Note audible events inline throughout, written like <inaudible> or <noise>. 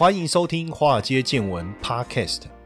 欢迎收听《华尔街见闻》Podcast。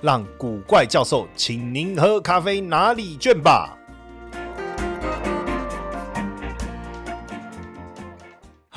让古怪教授请您喝咖啡拿礼券吧。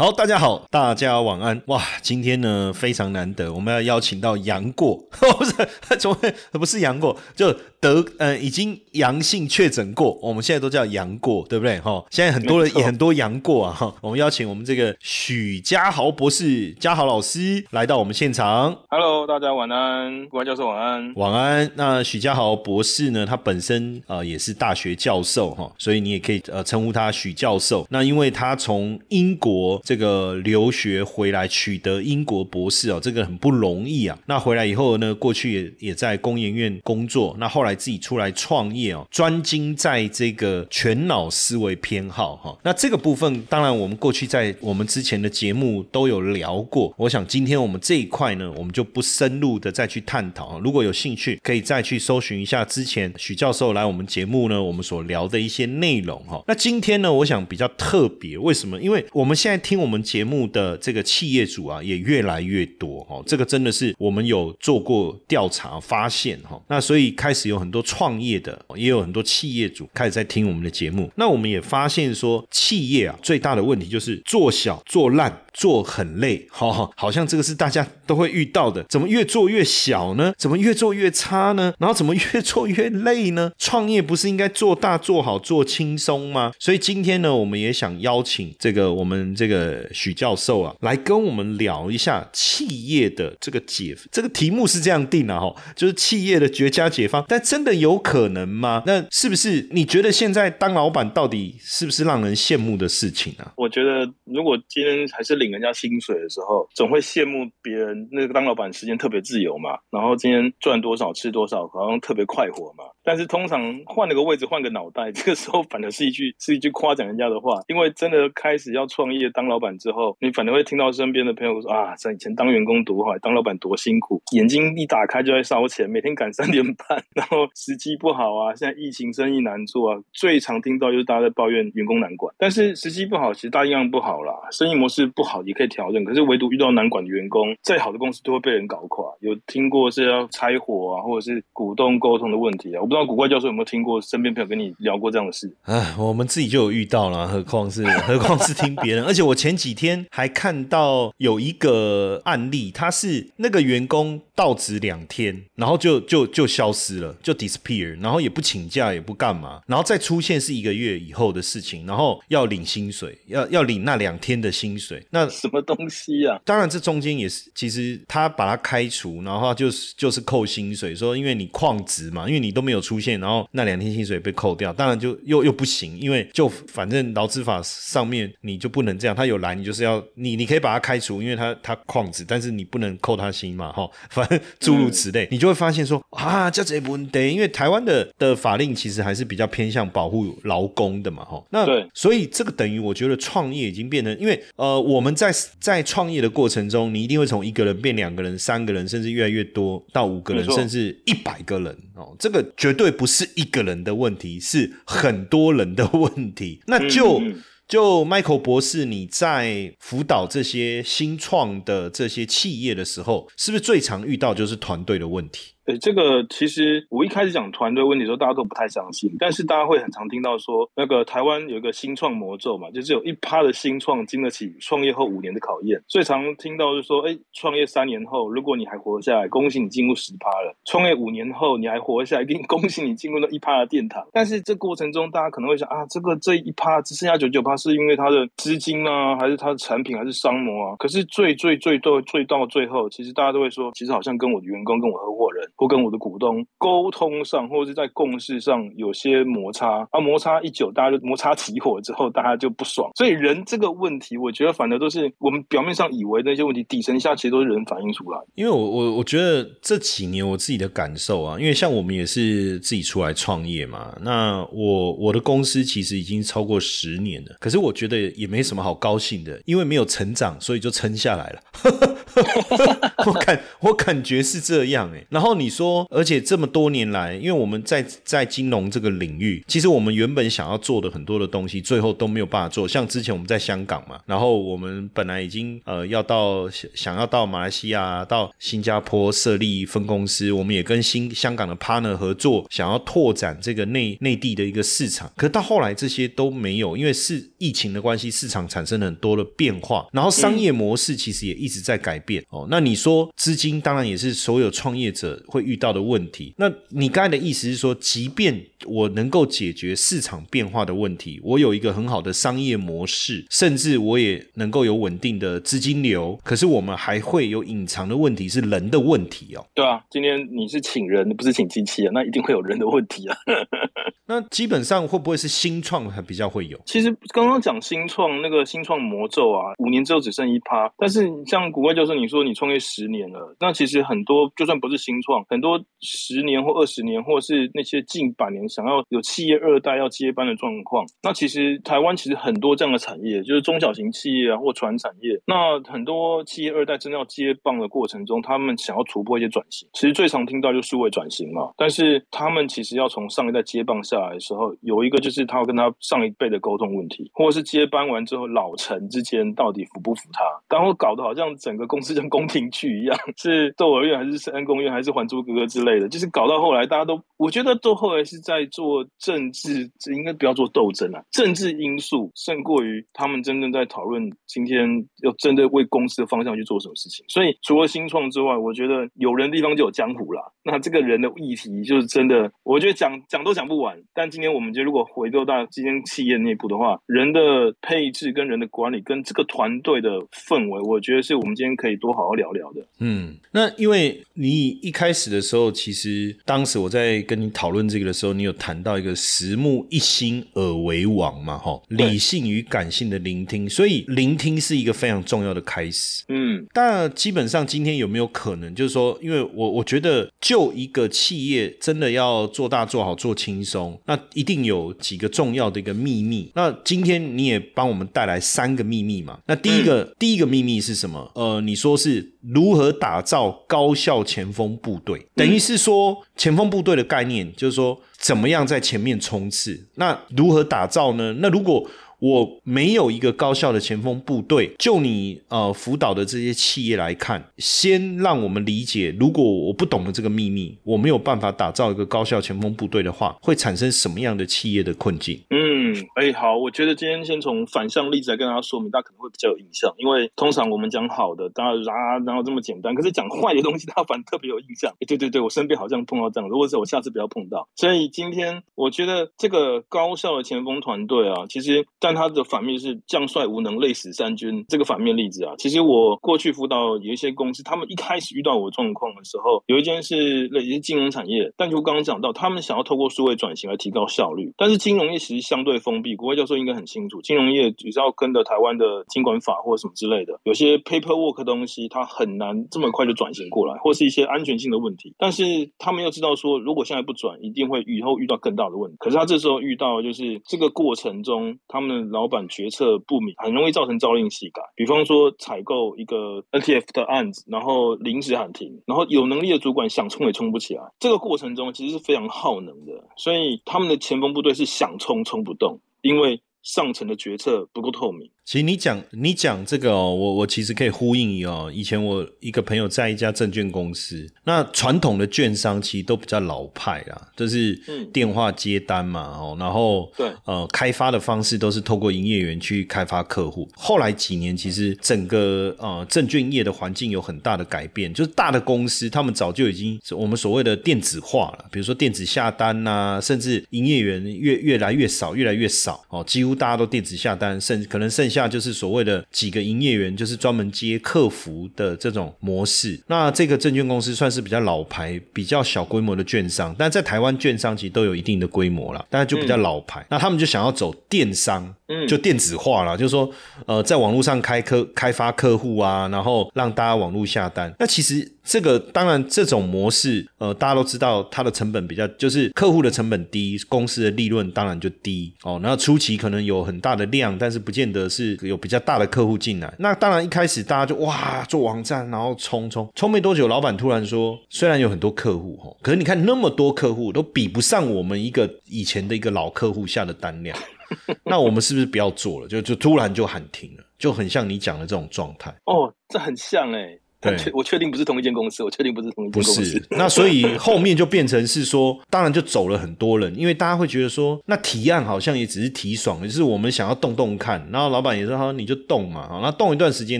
好，大家好，大家晚安。哇，今天呢非常难得，我们要邀请到杨过，<laughs> 不是，怎么不是杨过？就。得呃已经阳性确诊过，我们现在都叫杨过，对不对哈？现在很多人也很多杨过啊哈。我们邀请我们这个许家豪博士、家豪老师来到我们现场。Hello，大家晚安，各位教授晚安，晚安。那许家豪博士呢，他本身啊也是大学教授哈，所以你也可以呃称呼他许教授。那因为他从英国这个留学回来，取得英国博士哦，这个很不容易啊。那回来以后呢，过去也也在工研院工作，那后来。自己出来创业哦，专精在这个全脑思维偏好哈。那这个部分，当然我们过去在我们之前的节目都有聊过。我想今天我们这一块呢，我们就不深入的再去探讨。如果有兴趣，可以再去搜寻一下之前许教授来我们节目呢，我们所聊的一些内容哈。那今天呢，我想比较特别，为什么？因为我们现在听我们节目的这个企业主啊，也越来越多哈。这个真的是我们有做过调查发现哈。那所以开始有。很多创业的，也有很多企业主开始在听我们的节目。那我们也发现说，企业啊最大的问题就是做小做烂。做很累，<laughs> 好，好像这个是大家都会遇到的。怎么越做越小呢？怎么越做越差呢？然后怎么越做越累呢？创业不是应该做大、做好、做轻松吗？所以今天呢，我们也想邀请这个我们这个许教授啊，来跟我们聊一下企业的这个解。这个题目是这样定的哈，就是企业的绝佳解方。但真的有可能吗？那是不是你觉得现在当老板到底是不是让人羡慕的事情啊？我觉得如果今天还是。领人家薪水的时候，总会羡慕别人那个当老板时间特别自由嘛，然后今天赚多少吃多少，好像特别快活嘛。但是通常换了个位置，换个脑袋，这个时候反而是一句 <laughs> 是一句夸奖人家的话，因为真的开始要创业当老板之后，你反而会听到身边的朋友说啊，在以前当员工多好，当老板多辛苦，眼睛一打开就在烧钱，每天赶三点半，然后时机不好啊，现在疫情生意难做啊，最常听到就是大家在抱怨员工难管。但是时机不好，其实大一样不好啦，生意模式不好也可以调整，可是唯独遇到难管的员工，再好的公司都会被人搞垮。有听过是要拆伙啊，或者是股东沟通的问题啊？不知道古怪教授有没有听过身边朋友跟你聊过这样的事？哎，我们自己就有遇到了，何况是 <laughs> 何况是听别人。而且我前几天还看到有一个案例，他是那个员工到职两天，然后就就就消失了，就 disappear，然后也不请假也不干嘛，然后再出现是一个月以后的事情，然后要领薪水，要要领那两天的薪水。那什么东西啊？当然这中间也是，其实他把他开除，然后就是就是扣薪水，说因为你旷职嘛，因为你都没有。出现，然后那两天薪水被扣掉，当然就又又不行，因为就反正劳资法上面你就不能这样，他有来你就是要你你可以把他开除，因为他他旷职，但是你不能扣他薪嘛，哈，反正诸如此类，你就会发现说啊，这这不对，因为台湾的的法令其实还是比较偏向保护劳工的嘛，哈，那所以这个等于我觉得创业已经变成，因为呃我们在在创业的过程中，你一定会从一个人变两个人、三个人，甚至越来越多到五个人，甚至一百个人哦，这个绝。绝对不是一个人的问题，是很多人的问题。<laughs> 那就就 Michael 博士，你在辅导这些新创的这些企业的时候，是不是最常遇到就是团队的问题？这个，其实我一开始讲团队问题的时候，大家都不太相信。但是大家会很常听到说，那个台湾有一个新创魔咒嘛，就是有一趴的新创经得起创业后五年的考验。最常听到就是说，哎，创业三年后，如果你还活下来，恭喜你进入十趴了；创业五年后，你还活下来，给你恭喜你进入了一趴的殿堂。但是这过程中，大家可能会想啊，这个这一趴只剩下九九趴，是因为它的资金啊，还是它的产品，还是商模啊？可是最最最最最到最后，其实大家都会说，其实好像跟我的员工，跟我合伙人。或跟我的股东沟通上，或者是在共识上有些摩擦，啊，摩擦一久，大家就摩擦起火之后，大家就不爽。所以人这个问题，我觉得反而都是我们表面上以为那些问题，底层下其实都是人反映出来。因为我我我觉得这几年我自己的感受啊，因为像我们也是自己出来创业嘛，那我我的公司其实已经超过十年了，可是我觉得也没什么好高兴的，因为没有成长，所以就撑下来了。<laughs> 我感我感觉是这样哎。然后你说，而且这么多年来，因为我们在在金融这个领域，其实我们原本想要做的很多的东西，最后都没有办法做。像之前我们在香港嘛，然后我们本来已经呃要到想要到马来西亚、到新加坡设立分公司，我们也跟新香港的 partner 合作，想要拓展这个内内地的一个市场。可到后来这些都没有，因为是疫情的关系，市场产生了很多的变化，然后商业模式其实也一直在改变哦。那你说资金当然也是所有创业者会遇到的问题。那你刚才的意思是说，即便我能够解决市场变化的问题，我有一个很好的商业模式，甚至我也能够有稳定的资金流。可是我们还会有隐藏的问题，是人的问题哦。对啊，今天你是请人，不是请机器啊，那一定会有人的问题啊。<laughs> 那基本上会不会是新创还比较会有？其实刚刚讲新创那个新创魔咒啊，五年之后只剩一趴。但是像古怪教授你说你创业十年了，那其实很多就算不是新创，很多十年或二十年，或是那些近百年想要有企业二代要接班的状况，那其实台湾其实很多这样的产业，就是中小型企业啊或传产业。那很多企业二代真的要接棒的过程中，他们想要突破一些转型，其实最常听到就数位转型嘛。但是他们其实要从上一代接棒下来的时候，有一个就是他要跟他上一辈的沟通问题，或者是接班完之后老陈之间到底服不服他，然后搞得好像整个公司像宫廷剧一样，是窦儿院还是是安宫院还是还珠格格之类的，就是搞到后来大家都，我觉得都后来是在做政治，应该不要做斗争啊，政治因素胜过于他们真正在讨论今天要真的为公司的方向去做什么事情。所以除了新创之外，我觉得有人的地方就有江湖啦。那这个人的议题就是真的，我觉得讲讲都讲不完。但今天我们就如果回到到今天企业内部的话，人的配置跟人的管理跟这个团队的氛围，我觉得是我们今天可以多好好聊聊的。嗯，那因为你一开始的时候，其实当时我在跟你讨论这个的时候，你有谈到一个十目一心而为王嘛，哈，理性与感性的聆听，所以聆听是一个非常重要的开始。嗯，但基本上今天有没有可能，就是说，因为我我觉得，就一个企业真的要做大、做好、做轻松，那一定有几个重要的一个秘密。那今天你也帮我们带来三个秘密嘛？那第一个第一个秘密是什么？呃，你说是如何打造高效前锋部队？等于是说前锋部队的概念，就是说怎么样在前面冲刺？那如何打造呢？那如果我没有一个高效的前锋部队，就你呃辅导的这些企业来看，先让我们理解，如果我不懂得这个秘密，我没有办法打造一个高效前锋部队的话，会产生什么样的企业的困境？嗯，哎，好，我觉得今天先从反向例子来跟大家说明，大家可能会比较有印象，因为通常我们讲好的，大家啊，然后这么简单，可是讲坏的东西，大家反而特别有印象。<laughs> 对对对，我身边好像碰到这样，如果是我下次不要碰到。所以今天我觉得这个高效的前锋团队啊，其实但它的反面是将帅无能，累死三军。这个反面例子啊，其实我过去辅导有一些公司，他们一开始遇到我状况的时候，有一件是类似金融产业，但就刚刚讲到，他们想要透过数位转型来提高效率，但是金融业其实相对封闭。国外教授应该很清楚，金融业只是要跟着台湾的监管法或什么之类的，有些 paperwork 东西它很难这么快就转型过来，或是一些安全性的问题。但是他们又知道说，如果现在不转，一定会以后遇到更大的问题。可是他这时候遇到就是这个过程中，他们老板决策不明，很容易造成朝令夕改。比方说采购一个 NTF 的案子，然后临时喊停，然后有能力的主管想冲也冲不起来。这个过程中其实是非常耗能的，所以他们的前锋部队是想冲冲不动，因为上层的决策不够透明。其实你讲你讲这个哦，我我其实可以呼应一哦。以前我一个朋友在一家证券公司，那传统的券商其实都比较老派啦，就是电话接单嘛哦，然后对呃开发的方式都是透过营业员去开发客户。后来几年其实整个呃证券业的环境有很大的改变，就是大的公司他们早就已经我们所谓的电子化了，比如说电子下单呐，甚至营业员越越来越少，越来越少哦，几乎大家都电子下单，甚至可能剩。下就是所谓的几个营业员，就是专门接客服的这种模式。那这个证券公司算是比较老牌、比较小规模的券商，但在台湾券商其实都有一定的规模了，但是就比较老牌。那他们就想要走电商，就电子化了，就是说，呃，在网络上开客开发客户啊，然后让大家网络下单。那其实。这个当然，这种模式，呃，大家都知道，它的成本比较，就是客户的成本低，公司的利润当然就低哦。然后初期可能有很大的量，但是不见得是有比较大的客户进来。那当然一开始大家就哇做网站，然后冲冲冲没多久，老板突然说，虽然有很多客户哦，可是你看那么多客户都比不上我们一个以前的一个老客户下的单量，<laughs> 那我们是不是不要做了？就就突然就喊停了，就很像你讲的这种状态。哦，这很像哎。对，我确定不是同一间公司，我确定不是同一间公司。<laughs> 那所以后面就变成是说，当然就走了很多人，因为大家会觉得说，那提案好像也只是提爽，就是我们想要动动看。然后老板也说，好，你就动嘛，好，那动一段时间，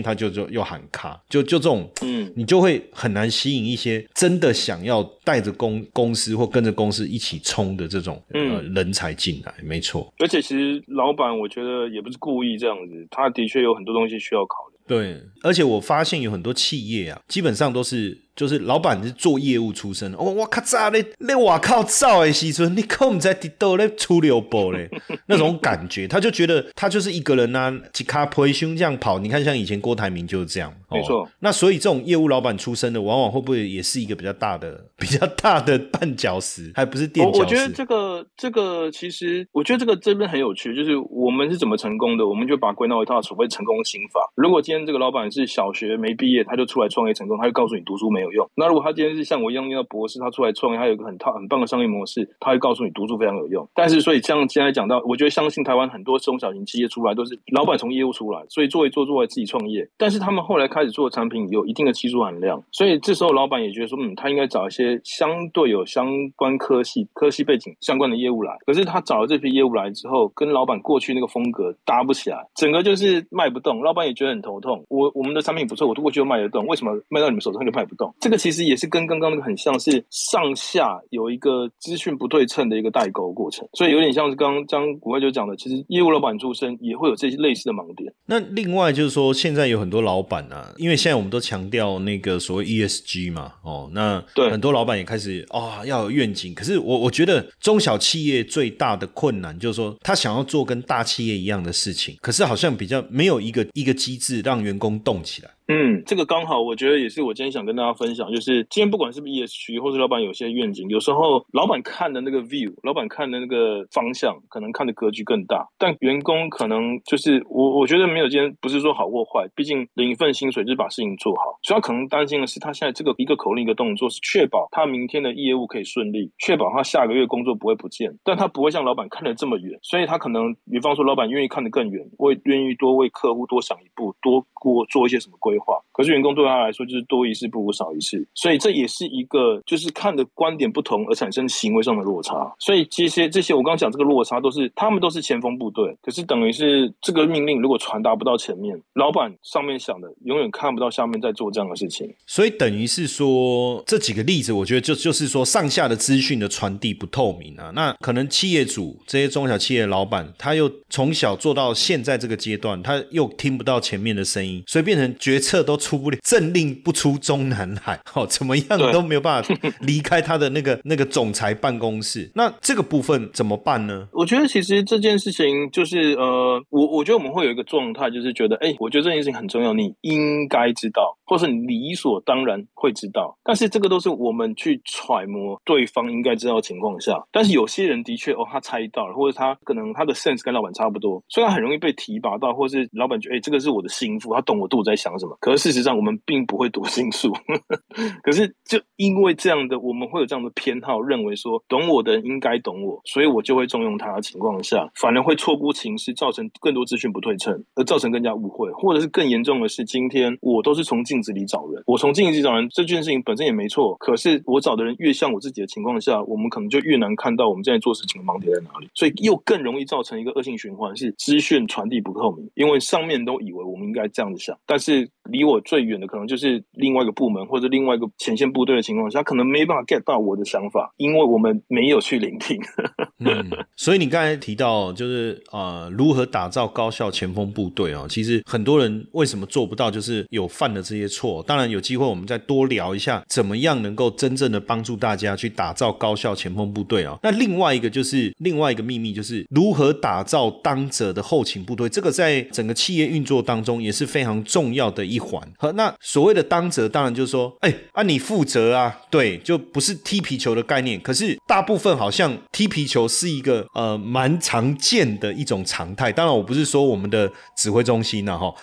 他就就又喊卡，就就这种，嗯，你就会很难吸引一些真的想要带着公公司或跟着公司一起冲的这种呃人才进来，没错。而且其实老板我觉得也不是故意这样子，他的确有很多东西需要考虑。对，而且我发现有很多企业啊，基本上都是。就是老板是做业务出身，哦，我靠，咋嘞？那我靠，造哎，西村，你可唔在地道咧出流波嘞？<laughs> 那种感觉，他就觉得他就是一个人呐，吉卡培胸这样跑。你看，像以前郭台铭就是这样，没错。那所以这种业务老板出身的，往往会不会也是一个比较大的、<laughs> 比较大的绊脚石，还不是垫脚石？我觉得这个这个其实，我觉得这个这边很有趣，就是我们是怎么成功的，我们就把归纳为一套所谓成功心法。如果今天这个老板是小学没毕业，他就出来创业成功，他就告诉你读书没有用。那如果他今天是像我一样念到博士，他出来创业，他有一个很套很棒的商业模式，他会告诉你读书非常有用。但是，所以像现在讲到，我觉得相信台湾很多中小型企业出来都是老板从业务出来，所以做一做做来自己创业。但是他们后来开始做产品有一定的技术含量，所以这时候老板也觉得说，嗯，他应该找一些相对有相关科系、科系背景相关的业务来。可是他找了这批业务来之后，跟老板过去那个风格搭不起来，整个就是卖不动。老板也觉得很头痛。我我们的产品不错，我过去就卖得动，为什么卖到你们手上就卖不动？这个其实。也是跟刚刚那个很像是上下有一个资讯不对称的一个代沟过程，所以有点像是刚刚张国外就讲的，其实业务老板出身也会有这些类似的盲点。那另外就是说，现在有很多老板啊，因为现在我们都强调那个所谓 ESG 嘛，哦，那对很多老板也开始啊要有愿景。可是我我觉得中小企业最大的困难就是说，他想要做跟大企业一样的事情，可是好像比较没有一个一个机制让员工动起来。嗯，这个刚好，我觉得也是我今天想跟大家分享，就是今天不管是不是 ESG，或是老板有些愿景，有时候老板看的那个 view，老板看的那个方向，可能看的格局更大，但员工可能就是我，我觉得没有今天不是说好或坏，毕竟领一份薪水就是把事情做好，所以他可能担心的是，他现在这个一个口令一个动作是确保他明天的业务可以顺利，确保他下个月工作不会不见，但他不会像老板看得这么远，所以他可能，比方说老板愿意看得更远，为愿意多为客户多想一步，多过做一些什么规规划。可是员工对他来说就是多一事不如少一事，所以这也是一个就是看的观点不同而产生行为上的落差。所以这些这些我刚刚讲这个落差都是他们都是前锋部队，可是等于是这个命令如果传达不到前面，老板上面想的永远看不到下面在做这样的事情。所以等于是说这几个例子，我觉得就就是说上下的资讯的传递不透明啊。那可能企业主这些中小企业老板，他又从小做到现在这个阶段，他又听不到前面的声音，所以变成决策都。出不了，政令不出中南海，<laughs> 哦，怎么样都没有办法离开他的那个 <laughs> 那个总裁办公室。那这个部分怎么办呢？我觉得其实这件事情就是呃，我我觉得我们会有一个状态，就是觉得，哎，我觉得这件事情很重要，你应该知道，或是理所当然会知道。但是这个都是我们去揣摩对方应该知道的情况下。但是有些人的确哦，他猜到了，或者他可能他的 sense 跟老板差不多，所以他很容易被提拔到，或是老板觉得，哎，这个是我的心腹，他懂我肚子在想什么。可是。事实上，我们并不会读心术，<laughs> 可是就因为这样的，我们会有这样的偏好，认为说懂我的人应该懂我，所以我就会重用他的情况下，反而会错估情势，造成更多资讯不对称，而造成更加误会，或者是更严重的是，今天我都是从这里找人，我从镜子里找人这件事情本身也没错，可是我找的人越像我自己的情况下，我们可能就越难看到我们正在做事情的盲点在哪里，所以又更容易造成一个恶性循环，是资讯传递不透明，因为上面都以为我们应该这样子想，但是离我最远的可能就是另外一个部门或者另外一个前线部队的情况下，可能没办法 get 到我的想法，因为我们没有去聆听。<laughs> 嗯，所以你刚才提到就是呃，如何打造高效前锋部队啊？其实很多人为什么做不到，就是有犯了这些错。当然有机会我们再多聊一下，怎么样能够真正的帮助大家去打造高效前锋部队啊？那另外一个就是另外一个秘密，就是如何打造当者的后勤部队。这个在整个企业运作当中也是非常重要的一环。和那所谓的当责，当然就是说，哎啊，你负责啊，对，就不是踢皮球的概念。可是大部分好像踢皮球是一个呃蛮常见的一种常态。当然，我不是说我们的指挥中心啊，哈，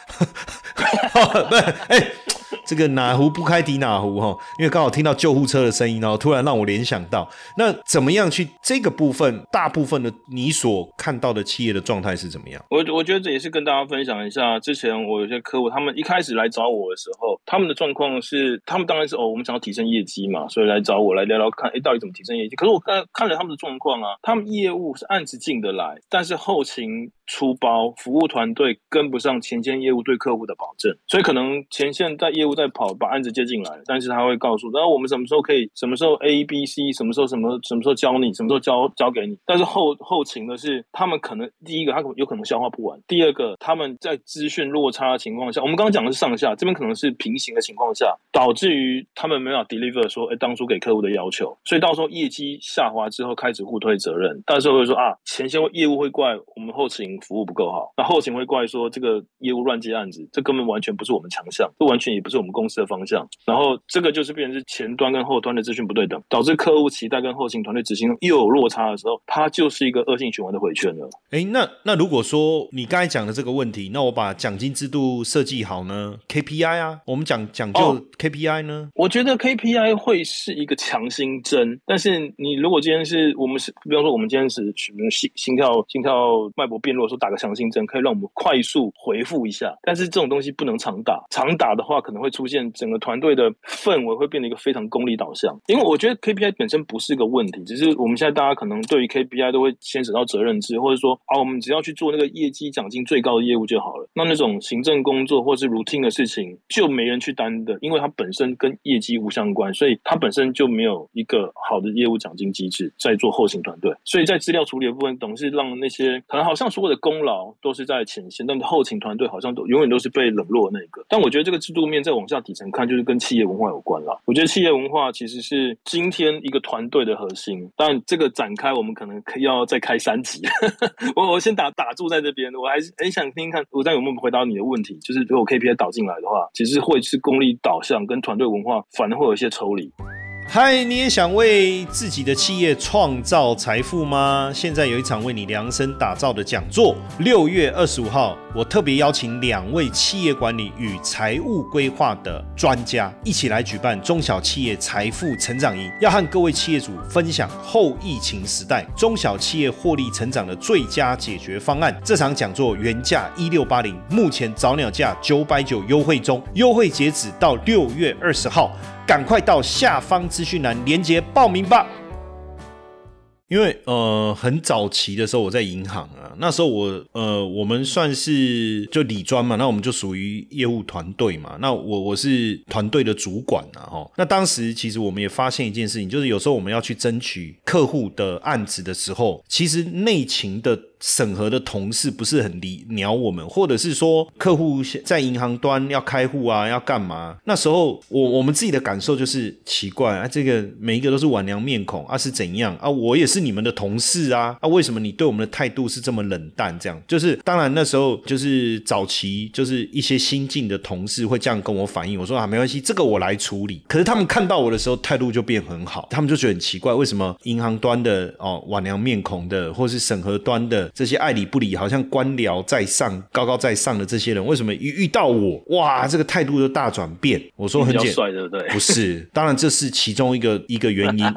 <laughs> 不，哎。这个哪壶不开提哪壶哈，因为刚好听到救护车的声音，然后突然让我联想到，那怎么样去这个部分，大部分的你所看到的企业的状态是怎么样？我我觉得这也是跟大家分享一下，之前我有些客户，他们一开始来找我的时候，他们的状况是，他们当然是哦，我们想要提升业绩嘛，所以来找我来聊聊看，哎，到底怎么提升业绩？可是我看看了他们的状况啊，他们业务是案子进得来，但是后勤。出包服务团队跟不上前线业务对客户的保证，所以可能前线在业务在跑，把案子接进来，但是他会告诉，然后我们什么时候可以，什么时候 A B C，什么时候什么什么时候教你，什么时候交交给你，但是后后勤的是，他们可能第一个他有可能消化不完，第二个他们在资讯落差的情况下，我们刚刚讲的是上下，这边可能是平行的情况下，导致于他们没有 deliver 说，哎，当初给客户的要求，所以到时候业绩下滑之后开始互推责任，到时候会说啊，前线业务会怪我们后勤。服务不够好，那后勤会怪说这个业务乱接案子，这根本完全不是我们强项，这完全也不是我们公司的方向。然后这个就是变成是前端跟后端的资讯不对等，导致客户期待跟后勤团队执行又有落差的时候，它就是一个恶性循环的回圈了。哎，那那如果说你刚才讲的这个问题，那我把奖金制度设计好呢？KPI 啊，我们讲讲究 KPI 呢？我觉得 KPI 会是一个强心针，但是你如果今天是我们是，比方说我们今天是什么心心跳心跳脉搏变弱。说打个强心针，可以让我们快速回复一下，但是这种东西不能常打，常打的话可能会出现整个团队的氛围会变得一个非常功利导向。因为我觉得 KPI 本身不是个问题，只是我们现在大家可能对于 KPI 都会牵扯到责任制，或者说啊，我们只要去做那个业绩奖金最高的业务就好了。那那种行政工作或是 routine 的事情就没人去担的，因为它本身跟业绩无相关，所以它本身就没有一个好的业务奖金机制在做后勤团队。所以在资料处理的部分，总是让那些可能好像所有的。功劳都是在前线，但后勤团队好像都永远都是被冷落的那个。但我觉得这个制度面再往下底层看，就是跟企业文化有关了。我觉得企业文化其实是今天一个团队的核心。但这个展开，我们可能要再开三集。<laughs> 我我先打打住在这边，我还是很想听听看，我再有没有回答你的问题。就是如果 KPI 导进来的话，其实会是功利导向，跟团队文化反而会有一些抽离。嗨，你也想为自己的企业创造财富吗？现在有一场为你量身打造的讲座，六月二十五号，我特别邀请两位企业管理与财务规划的专家，一起来举办中小企业财富成长营，要和各位企业主分享后疫情时代中小企业获利成长的最佳解决方案。这场讲座原价一六八零，目前早鸟价九百九优惠中，优惠截止到六月二十号。赶快到下方资讯栏连接报名吧！因为呃，很早期的时候我在银行啊，那时候我呃，我们算是就理专嘛，那我们就属于业务团队嘛，那我我是团队的主管啊，哈。那当时其实我们也发现一件事情，就是有时候我们要去争取客户的案子的时候，其实内勤的。审核的同事不是很理鸟我们，或者是说客户在银行端要开户啊，要干嘛？那时候我我们自己的感受就是奇怪啊，这个每一个都是晚娘面孔啊，是怎样啊？我也是你们的同事啊，啊，<laughs> 为什么你对我们的态度是这么冷淡？这样就是当然那时候就是早期就是一些新进的同事会这样跟我反映，我说啊没关系，这个我来处理。可是他们看到我的时候态度就变很好，他们就觉得很奇怪，为什么银行端的哦晚娘面孔的，或是审核端的。这些爱理不理，好像官僚在上、高高在上的这些人，为什么一遇到我，哇，这个态度就大转变？我说很简，帅对不对？不是，当然这是其中一个一个原因。<laughs>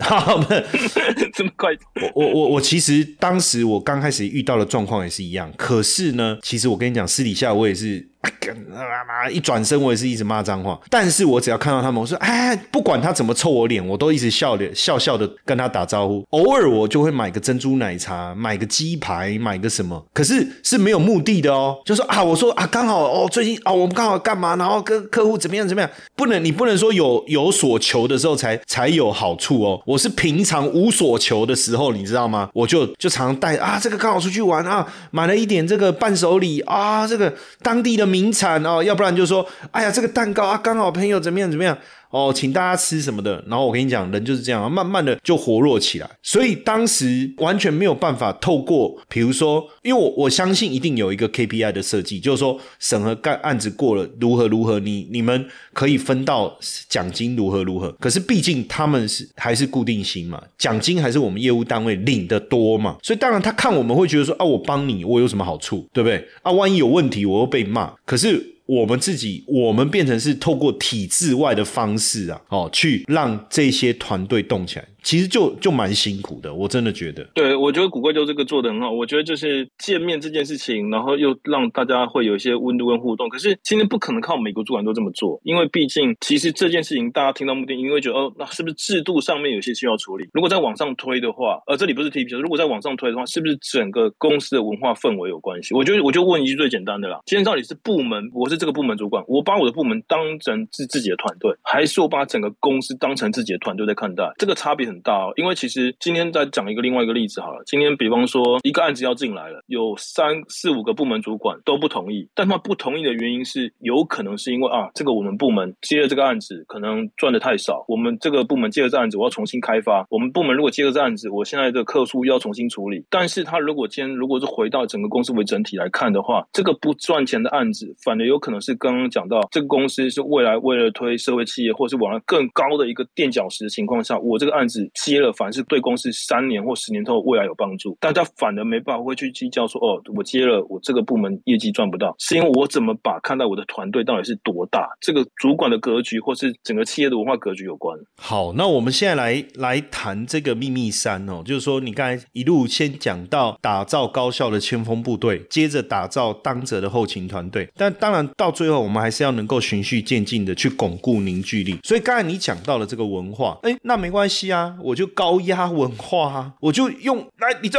<laughs> 这么快？我我我我其实当时我刚开始遇到的状况也是一样，可是呢，其实我跟你讲，私底下我也是。啊 <laughs> 妈一转身我也是一直骂脏话。但是我只要看到他们，我说哎，不管他怎么臭我脸，我都一直笑脸笑笑的跟他打招呼。偶尔我就会买个珍珠奶茶，买个鸡排，买个什么，可是是没有目的的哦。就说啊，我说啊，刚好哦，最近啊，我们刚好干嘛，然后跟客户怎么样怎么样，不能你不能说有 <laughs> 有所求的时候才才有好处哦。我是平常无所求的时候，你知道吗？我就就常带啊，这个刚好出去玩啊，买了一点这个伴手礼啊，这个当地的名产哦，要不然就说，哎呀，这个蛋糕啊，刚好朋友怎么样怎么样。哦，请大家吃什么的，然后我跟你讲，人就是这样，慢慢的就活络起来。所以当时完全没有办法透过，比如说，因为我我相信一定有一个 KPI 的设计，就是说审核干案子过了如何如何，你你们可以分到奖金如何如何。可是毕竟他们是还是固定薪嘛，奖金还是我们业务单位领的多嘛，所以当然他看我们会觉得说啊，我帮你，我有什么好处，对不对？啊，万一有问题，我又被骂。可是。我们自己，我们变成是透过体制外的方式啊，哦，去让这些团队动起来。其实就就蛮辛苦的，我真的觉得。对，我觉得谷歌就这个做的很好。我觉得就是见面这件事情，然后又让大家会有一些温度跟互动。可是今天不可能靠美国主管都这么做，因为毕竟其实这件事情大家听到目的，因为觉得哦，那是不是制度上面有些需要处理？如果在往上推的话，呃，这里不是 T P，如果在往上推的话，是不是整个公司的文化氛围有关系？我觉得我就问一句最简单的啦：今天到底是部门，我是这个部门主管，我把我的部门当成是自己的团队，还是我把整个公司当成自己的团队在看待？这个差别很大，因为其实今天再讲一个另外一个例子好了。今天比方说一个案子要进来了，有三四五个部门主管都不同意，但他们不同意的原因是有可能是因为啊，这个我们部门接了这个案子可能赚的太少，我们这个部门接了这案子我要重新开发。我们部门如果接了这案子，我现在的客数要重新处理。但是他如果今天如果是回到整个公司为整体来看的话，这个不赚钱的案子，反而有可能是刚刚讲到这个公司是未来为了推社会企业或是往更高的一个垫脚石的情况下，我这个案子接了反是。对公司三年或十年后未来有帮助，大家反而没办法会去计较说哦，我接了我这个部门业绩赚不到，是因为我怎么把看待我的团队到底是多大，这个主管的格局或是整个企业的文化格局有关。好，那我们现在来来谈这个秘密三哦，就是说你刚才一路先讲到打造高效的先锋部队，接着打造当责的后勤团队，但当然到最后我们还是要能够循序渐进的去巩固凝聚力。所以刚才你讲到了这个文化，哎，那没关系啊，我就高压。文化啊，我就用来，你这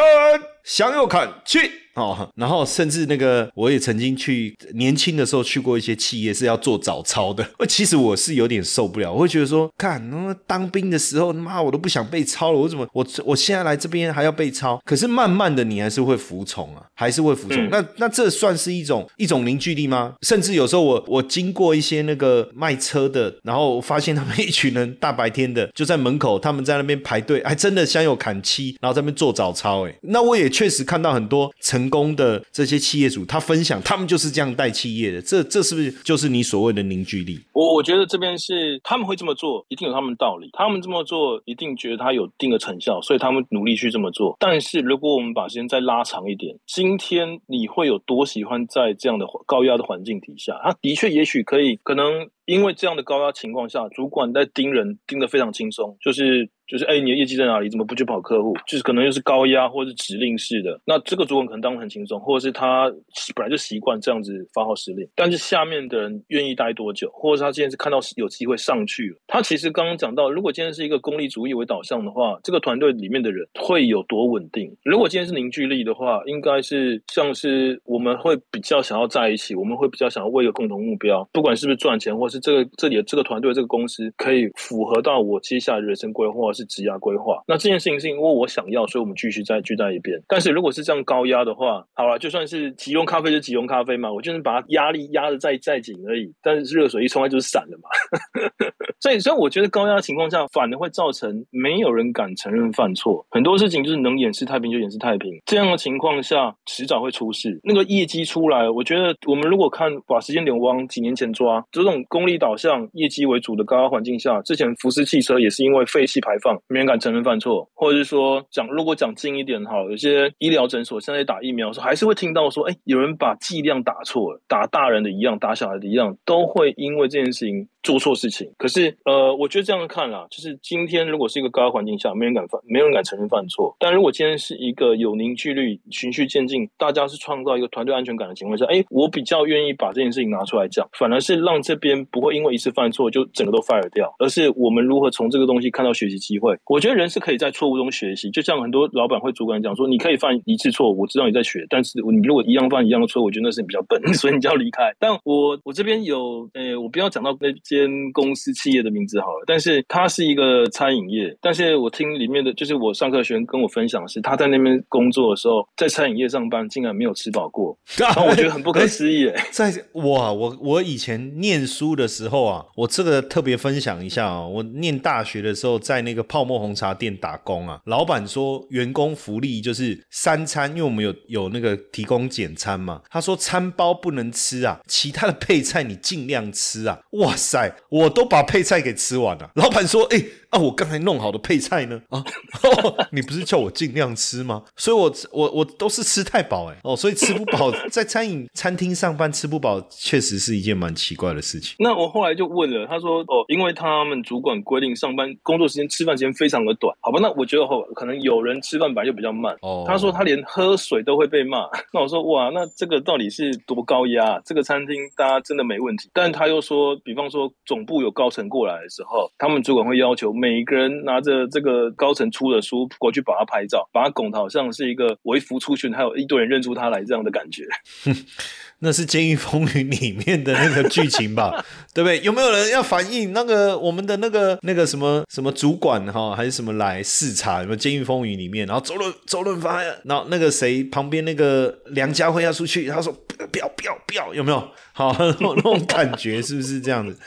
向右看去。哦，然后甚至那个，我也曾经去年轻的时候去过一些企业是要做早操的。<laughs> 其实我是有点受不了，我会觉得说，看，那当兵的时候，妈我都不想被操了，我怎么我我现在来这边还要被操？可是慢慢的你还是会服从啊，还是会服从。那那这算是一种一种凝聚力吗？甚至有时候我我经过一些那个卖车的，然后发现他们一群人大白天的就在门口，他们在那边排队，还真的向右砍漆，然后在那边做早操。哎，那我也确实看到很多成。功的这些企业主，他分享，他们就是这样带企业的，这这是不是就是你所谓的凝聚力？我我觉得这边是他们会这么做，一定有他们道理。他们这么做，一定觉得他有定的成效，所以他们努力去这么做。但是如果我们把时间再拉长一点，今天你会有多喜欢在这样的高压的环境底下？他的确也许可以，可能因为这样的高压情况下，主管在盯人盯得非常轻松，就是。就是哎，你的业绩在哪里？怎么不去跑客户？就是可能又是高压或者是指令式的，那这个主管可能当得很轻松，或者是他本来就习惯这样子发号施令。但是下面的人愿意待多久，或者是他今天是看到有机会上去了。他其实刚刚讲到，如果今天是一个功利主义为导向的话，这个团队里面的人会有多稳定？如果今天是凝聚力的话，应该是像是我们会比较想要在一起，我们会比较想要为一个共同目标，不管是不是赚钱，或是这个这里的这个团队这个公司可以符合到我接下来人生规划。是质押规划，那这件事情是因为我想要，所以我们继续再聚在一边。但是如果是这样高压的话，好了，就算是即溶咖啡就即溶咖啡嘛，我就是把它压力压的再再紧而已。但是热水一冲，开就是散了嘛。<laughs> 所以，所以我觉得高压情况下，反而会造成没有人敢承认犯错。很多事情就是能掩饰太平就掩饰太平，这样的情况下，迟早会出事。那个业绩出来，我觉得我们如果看把时间点往几年前抓，这种公动力导向、业绩为主的高压环境下，之前福斯汽车也是因为废气排。放没人敢承认犯错，或者是说讲，如果讲近一点哈，有些医疗诊所现在打疫苗的时候，还是会听到说，哎，有人把剂量打错了，打大人的一样，打小孩的一样，都会因为这件事情做错事情。可是呃，我觉得这样看啦，就是今天如果是一个高压环境下，没人敢犯，没人敢承认犯错。但如果今天是一个有凝聚力、循序渐进，大家是创造一个团队安全感的情况下，哎，我比较愿意把这件事情拿出来讲，反而是让这边不会因为一次犯错就整个都 fire 掉，而是我们如何从这个东西看到学习机会。我觉得人是可以在错误中学习，就像很多老板会主管讲说，你可以犯一次错误，我知道你在学，但是你如果一样犯一样的错，我觉得那是你比较笨，<laughs> 所以你就要离开。但我我这边有，呃，我不要讲到那间公司企业的名字好了，但是它是一个餐饮业，但是我听里面的就是我上课学员跟我分享是，他在那边工作的时候，在餐饮业上班，竟然没有吃饱过，<laughs> 然后我觉得很不可思议。在哇，我我以前念书的时候啊，我这个特别分享一下啊，我念大学的时候在那个泡沫红茶店打工啊，老板说员工福利就是三餐，因为我们有有那个提供简餐嘛，他说餐包不能吃啊，其他的配菜你尽量吃啊，哇塞，我都把配菜给吃完了。老板说，哎。啊，我刚才弄好的配菜呢？啊，你不是叫我尽量吃吗？所以，我我我都是吃太饱哎，哦，所以吃不饱，在餐饮餐厅上班吃不饱，确实是一件蛮奇怪的事情。那我后来就问了，他说哦，因为他们主管规定上班工作时间、吃饭时间非常的短，好吧？那我觉得哦，可能有人吃饭本来就比较慢。哦，他说他连喝水都会被骂。那我说哇，那这个到底是多高压？这个餐厅大家真的没问题？但他又说，比方说总部有高层过来的时候，他们主管会要求。每一个人拿着这个高层出的书过去把他拍照，把他拱的好像是一个微服出巡，还有一堆人认出他来这样的感觉。<laughs> 那是《监狱风云》里面的那个剧情吧？<laughs> 对不对？有没有人要反映那个我们的那个那个什么什么主管哈，还是什么来视察？有没有《监狱风云》里面？然后周润周润发，然后那个谁旁边那个梁家辉要出去，他说不要不要不要，有没有？好 <laughs> 那种感觉是不是这样子？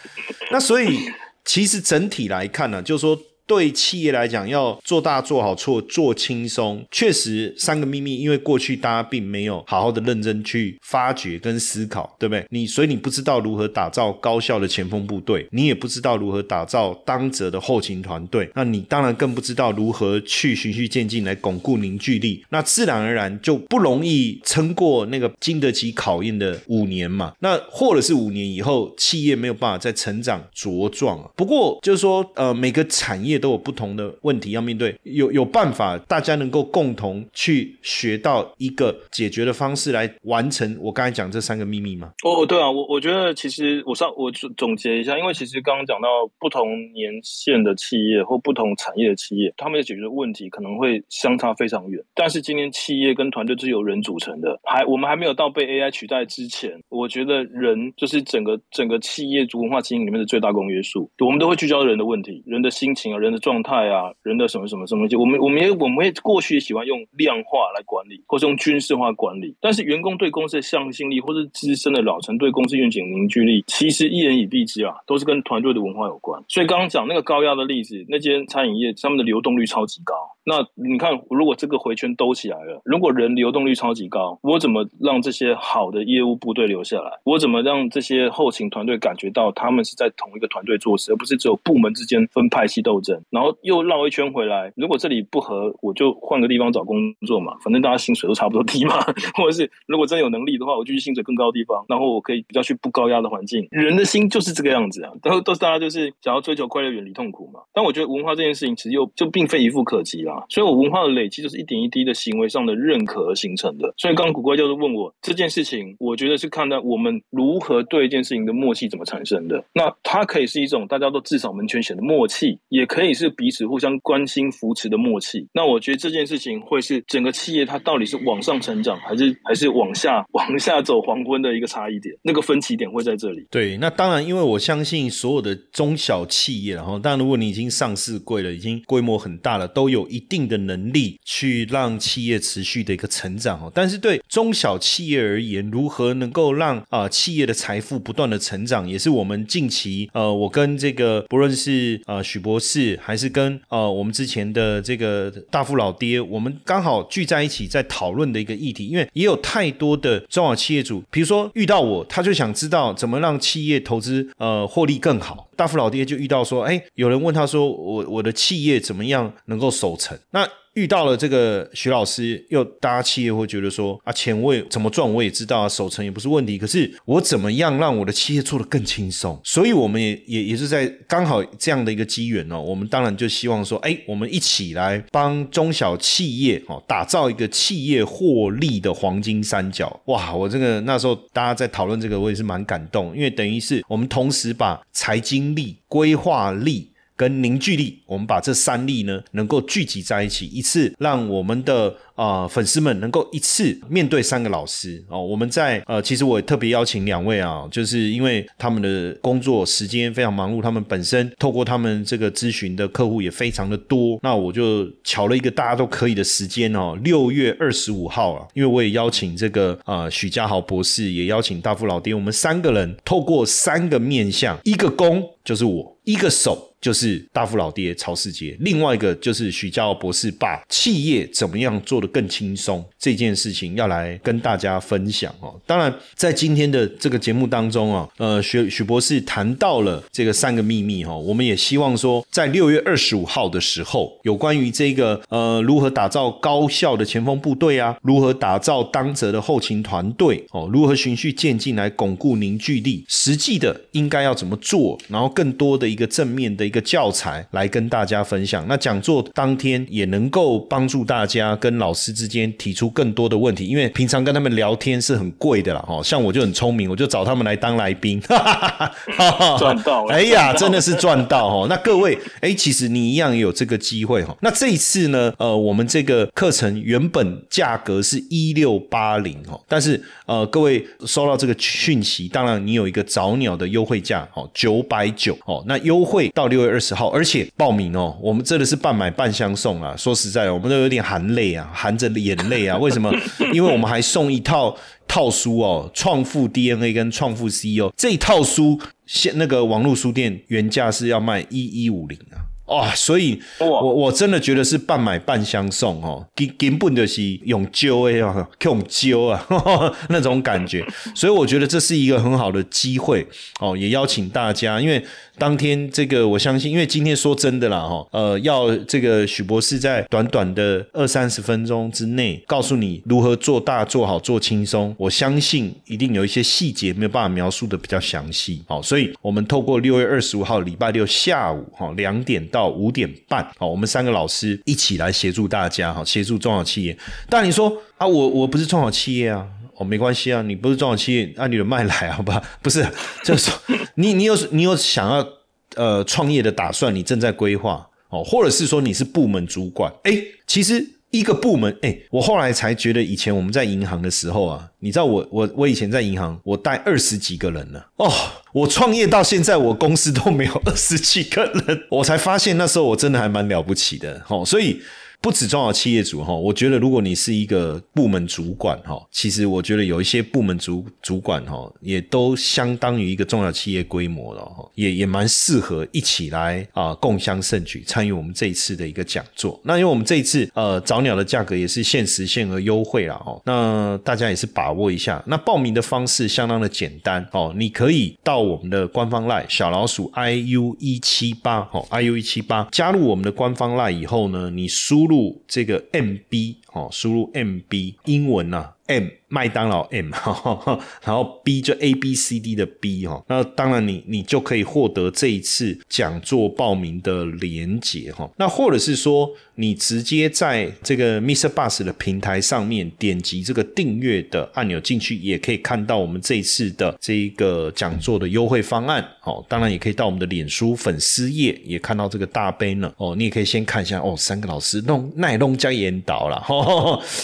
那所以。其实整体来看呢，就是说。对企业来讲，要做大、做好、做做轻松，确实三个秘密。因为过去大家并没有好好的认真去发掘跟思考，对不对？你所以你不知道如何打造高效的前锋部队，你也不知道如何打造当责的后勤团队，那你当然更不知道如何去循序渐进来巩固凝聚力。那自然而然就不容易撑过那个经得起考验的五年嘛。那或者是五年以后，企业没有办法再成长茁壮啊。不过就是说，呃，每个产业。都有不同的问题要面对，有有办法，大家能够共同去学到一个解决的方式来完成我刚才讲这三个秘密吗？哦，对啊，我我觉得其实我上我总总结一下，因为其实刚刚讲到不同年限的企业或不同产业的企业，他们的解决的问题可能会相差非常远。但是今天企业跟团队是由人组成的，还我们还没有到被 AI 取代之前，我觉得人就是整个整个企业主文化经营里面的最大公约数。我们都会聚焦人的问题，人的心情啊，人。人的状态啊，人的什么什么什么东西，我们我们也我们也过去也喜欢用量化来管理，或是用军事化管理。但是员工对公司的向心力，或是资深的老陈对公司愿景凝聚力，其实一言以蔽之啊，都是跟团队的文化有关。所以刚刚讲那个高压的例子，那间餐饮业他们的流动率超级高。那你看，如果这个回圈兜起来了，如果人流动率超级高，我怎么让这些好的业务部队留下来？我怎么让这些后勤团队感觉到他们是在同一个团队做事，而不是只有部门之间分派系斗争？然后又绕一圈回来，如果这里不合，我就换个地方找工作嘛，反正大家薪水都差不多低嘛。<laughs> 或者是如果真有能力的话，我就去薪水更高的地方，然后我可以比较去不高压的环境。人的心就是这个样子啊，都都是大家就是想要追求快乐，远离痛苦嘛。但我觉得文化这件事情其实又就并非一富可及啦。所以，我文化的累积就是一点一滴的行为上的认可而形成的。所以，刚刚古怪教授问我这件事情，我觉得是看待我们如何对一件事情的默契怎么产生的。那它可以是一种大家都至少门前选的默契，也可以是彼此互相关心扶持的默契。那我觉得这件事情会是整个企业它到底是往上成长，还是还是往下往下走黄昏的一个差异点。那个分歧点会在这里。对，那当然，因为我相信所有的中小企业，然后当然，如果你已经上市贵了，已经规模很大了，都有一定的能力去让企业持续的一个成长哦，但是对中小企业而言，如何能够让啊企业的财富不断的成长，也是我们近期呃，我跟这个不论是呃许博士，还是跟呃我们之前的这个大富老爹，我们刚好聚在一起在讨论的一个议题，因为也有太多的中小企业主，比如说遇到我，他就想知道怎么让企业投资呃获利更好。大富老爹就遇到说，哎，有人问他说，我我的企业怎么样能够守成？那遇到了这个徐老师，又大家企业会觉得说啊，钱我也怎么赚我也知道啊，守成也不是问题。可是我怎么样让我的企业做得更轻松？所以我们也也也是在刚好这样的一个机缘哦，我们当然就希望说，哎，我们一起来帮中小企业哦打造一个企业获利的黄金三角。哇，我这个那时候大家在讨论这个，我也是蛮感动，因为等于是我们同时把财经力、规划力。跟凝聚力，我们把这三力呢，能够聚集在一起，一次让我们的啊粉丝们能够一次面对三个老师哦。我们在呃，其实我也特别邀请两位啊，就是因为他们的工作时间非常忙碌，他们本身透过他们这个咨询的客户也非常的多，那我就瞧了一个大家都可以的时间哦，六月二十五号啊，因为我也邀请这个啊许家豪博士，也邀请大富老爹，我们三个人透过三个面向，一个攻就是我，一个手。就是大富老爹曹世杰，另外一个就是许家豪博士把企业怎么样做得更轻松这件事情要来跟大家分享哦。当然，在今天的这个节目当中啊，呃，许许博士谈到了这个三个秘密哈，我们也希望说，在六月二十五号的时候，有关于这个呃如何打造高效的前锋部队啊，如何打造当责的后勤团队哦，如何循序渐进来巩固凝聚力，实际的应该要怎么做，然后更多的一个正面的一个。教材来跟大家分享。那讲座当天也能够帮助大家跟老师之间提出更多的问题，因为平常跟他们聊天是很贵的啦。哦，像我就很聪明，我就找他们来当来宾，<laughs> 赚到！哎呀，真的是赚到哦。那各位，哎，其实你一样有这个机会哈。那这一次呢，呃，我们这个课程原本价格是一六八零哦，但是呃，各位收到这个讯息，当然你有一个早鸟的优惠价哦，九百九哦。那优惠到六。二十号，而且报名哦，我们真的是半买半相送啊！说实在，我们都有点含泪啊，含着眼泪啊。<laughs> 为什么？因为我们还送一套套书哦，《创富 DNA》跟《创富 CEO》这一套书，现那个网络书店原价是要卖一一五零啊。哇，所以我我真的觉得是半买半相送哦，根根本就是用揪哎呀，用揪啊 <laughs> 那种感觉，所以我觉得这是一个很好的机会哦，也邀请大家，因为。当天这个我相信，因为今天说真的啦哈，呃，要这个许博士在短短的二三十分钟之内告诉你如何做大、做好、做轻松，我相信一定有一些细节没有办法描述的比较详细，好，所以我们透过六月二十五号礼拜六下午哈两点到五点半，好，我们三个老师一起来协助大家哈，协助中小企业。但你说啊，我我不是中小企业啊。哦，没关系啊，你不是中小企业，按你的脉来，好吧？<laughs> 不是，就是你，你有你有想要呃创业的打算，你正在规划哦，或者是说你是部门主管，哎，其实一个部门，哎，我后来才觉得，以前我们在银行的时候啊，你知道我我我以前在银行，我带二十几个人呢，哦，我创业到现在，我公司都没有二十几个人，我才发现那时候我真的还蛮了不起的，哦，所以。不止中小企业主哈，我觉得如果你是一个部门主管哈，其实我觉得有一些部门主主管哈，也都相当于一个中小企业规模了哈，也也蛮适合一起来啊共襄盛举，参与我们这一次的一个讲座。那因为我们这一次呃早鸟的价格也是限时限额优惠了哈，那大家也是把握一下。那报名的方式相当的简单哦，你可以到我们的官方 line 小老鼠 iu 一七八哦 iu 一七八加入我们的官方 line 以后呢，你输。入这个 MB 哦，输入 MB 英文呐，M 麦当劳 M，<laughs> 然后 B 就 A B C D 的 B 哈，那当然你你就可以获得这一次讲座报名的连结哈，那或者是说。你直接在这个 Mr. Bus 的平台上面点击这个订阅的按钮进去，也可以看到我们这一次的这一个讲座的优惠方案。哦，当然也可以到我们的脸书粉丝页也看到这个大杯呢。哦，你也可以先看一下哦，三个老师弄奈弄加研导了。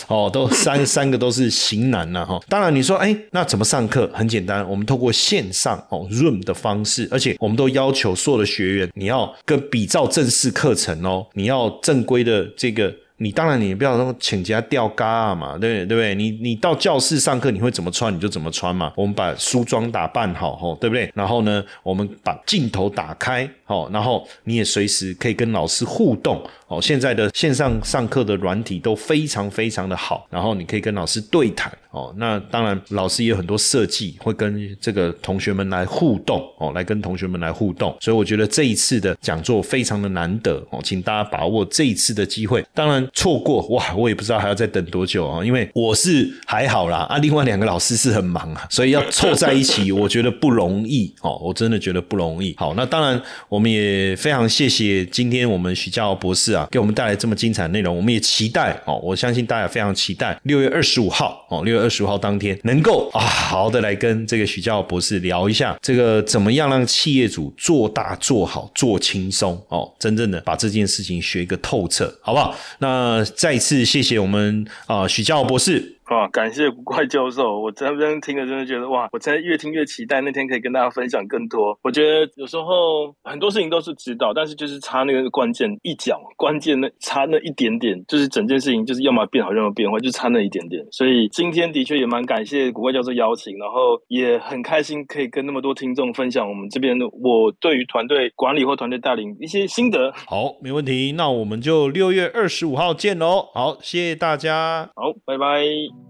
哦，都三三个都是型男了哈。当然你说，哎，那怎么上课？很简单，我们透过线上哦 Room 的方式，而且我们都要求所有的学员你要跟比照正式课程哦，你要正规。的这个，你当然你不要说请假吊嘎啊嘛，对对不对？你你到教室上课，你会怎么穿你就怎么穿嘛。我们把梳妆打扮好，吼，对不对？然后呢，我们把镜头打开。哦，然后你也随时可以跟老师互动哦。现在的线上上课的软体都非常非常的好，然后你可以跟老师对谈哦。那当然，老师也有很多设计会跟这个同学们来互动哦，来跟同学们来互动。所以我觉得这一次的讲座非常的难得哦，请大家把握这一次的机会。当然错过哇，我也不知道还要再等多久啊，因为我是还好啦啊，另外两个老师是很忙啊，所以要凑在一起，我觉得不容易哦，我真的觉得不容易。好，那当然我我们也非常谢谢今天我们许家豪博士啊，给我们带来这么精彩的内容，我们也期待哦，我相信大家非常期待六月二十五号哦，六月二十五号当天能够啊好好的来跟这个许家豪博士聊一下这个怎么样让企业主做大做好做轻松哦，真正的把这件事情学一个透彻，好不好？那再次谢谢我们啊许家豪博士。啊，感谢古怪教授，我这边听了真的觉得哇，我真的越听越期待那天可以跟大家分享更多。我觉得有时候很多事情都是知道，但是就是差那个关键一脚，关键那差那一点点，就是整件事情就是要么变好，要么变坏，就差那一点点。所以今天的确也蛮感谢古怪教授邀请，然后也很开心可以跟那么多听众分享我们这边的我对于团队管理或团队带领一些心得。好，没问题，那我们就六月二十五号见喽。好，谢谢大家。好，拜拜。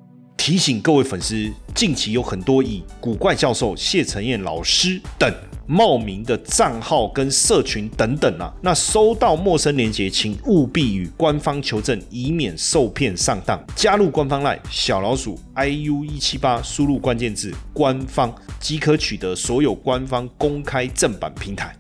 提醒各位粉丝，近期有很多以古怪教授、谢承彦老师等冒名的账号跟社群等等啊，那收到陌生链接，请务必与官方求证，以免受骗上当。加入官方 LINE 小老鼠 iu 一七八，输入关键字“官方”即可取得所有官方公开正版平台。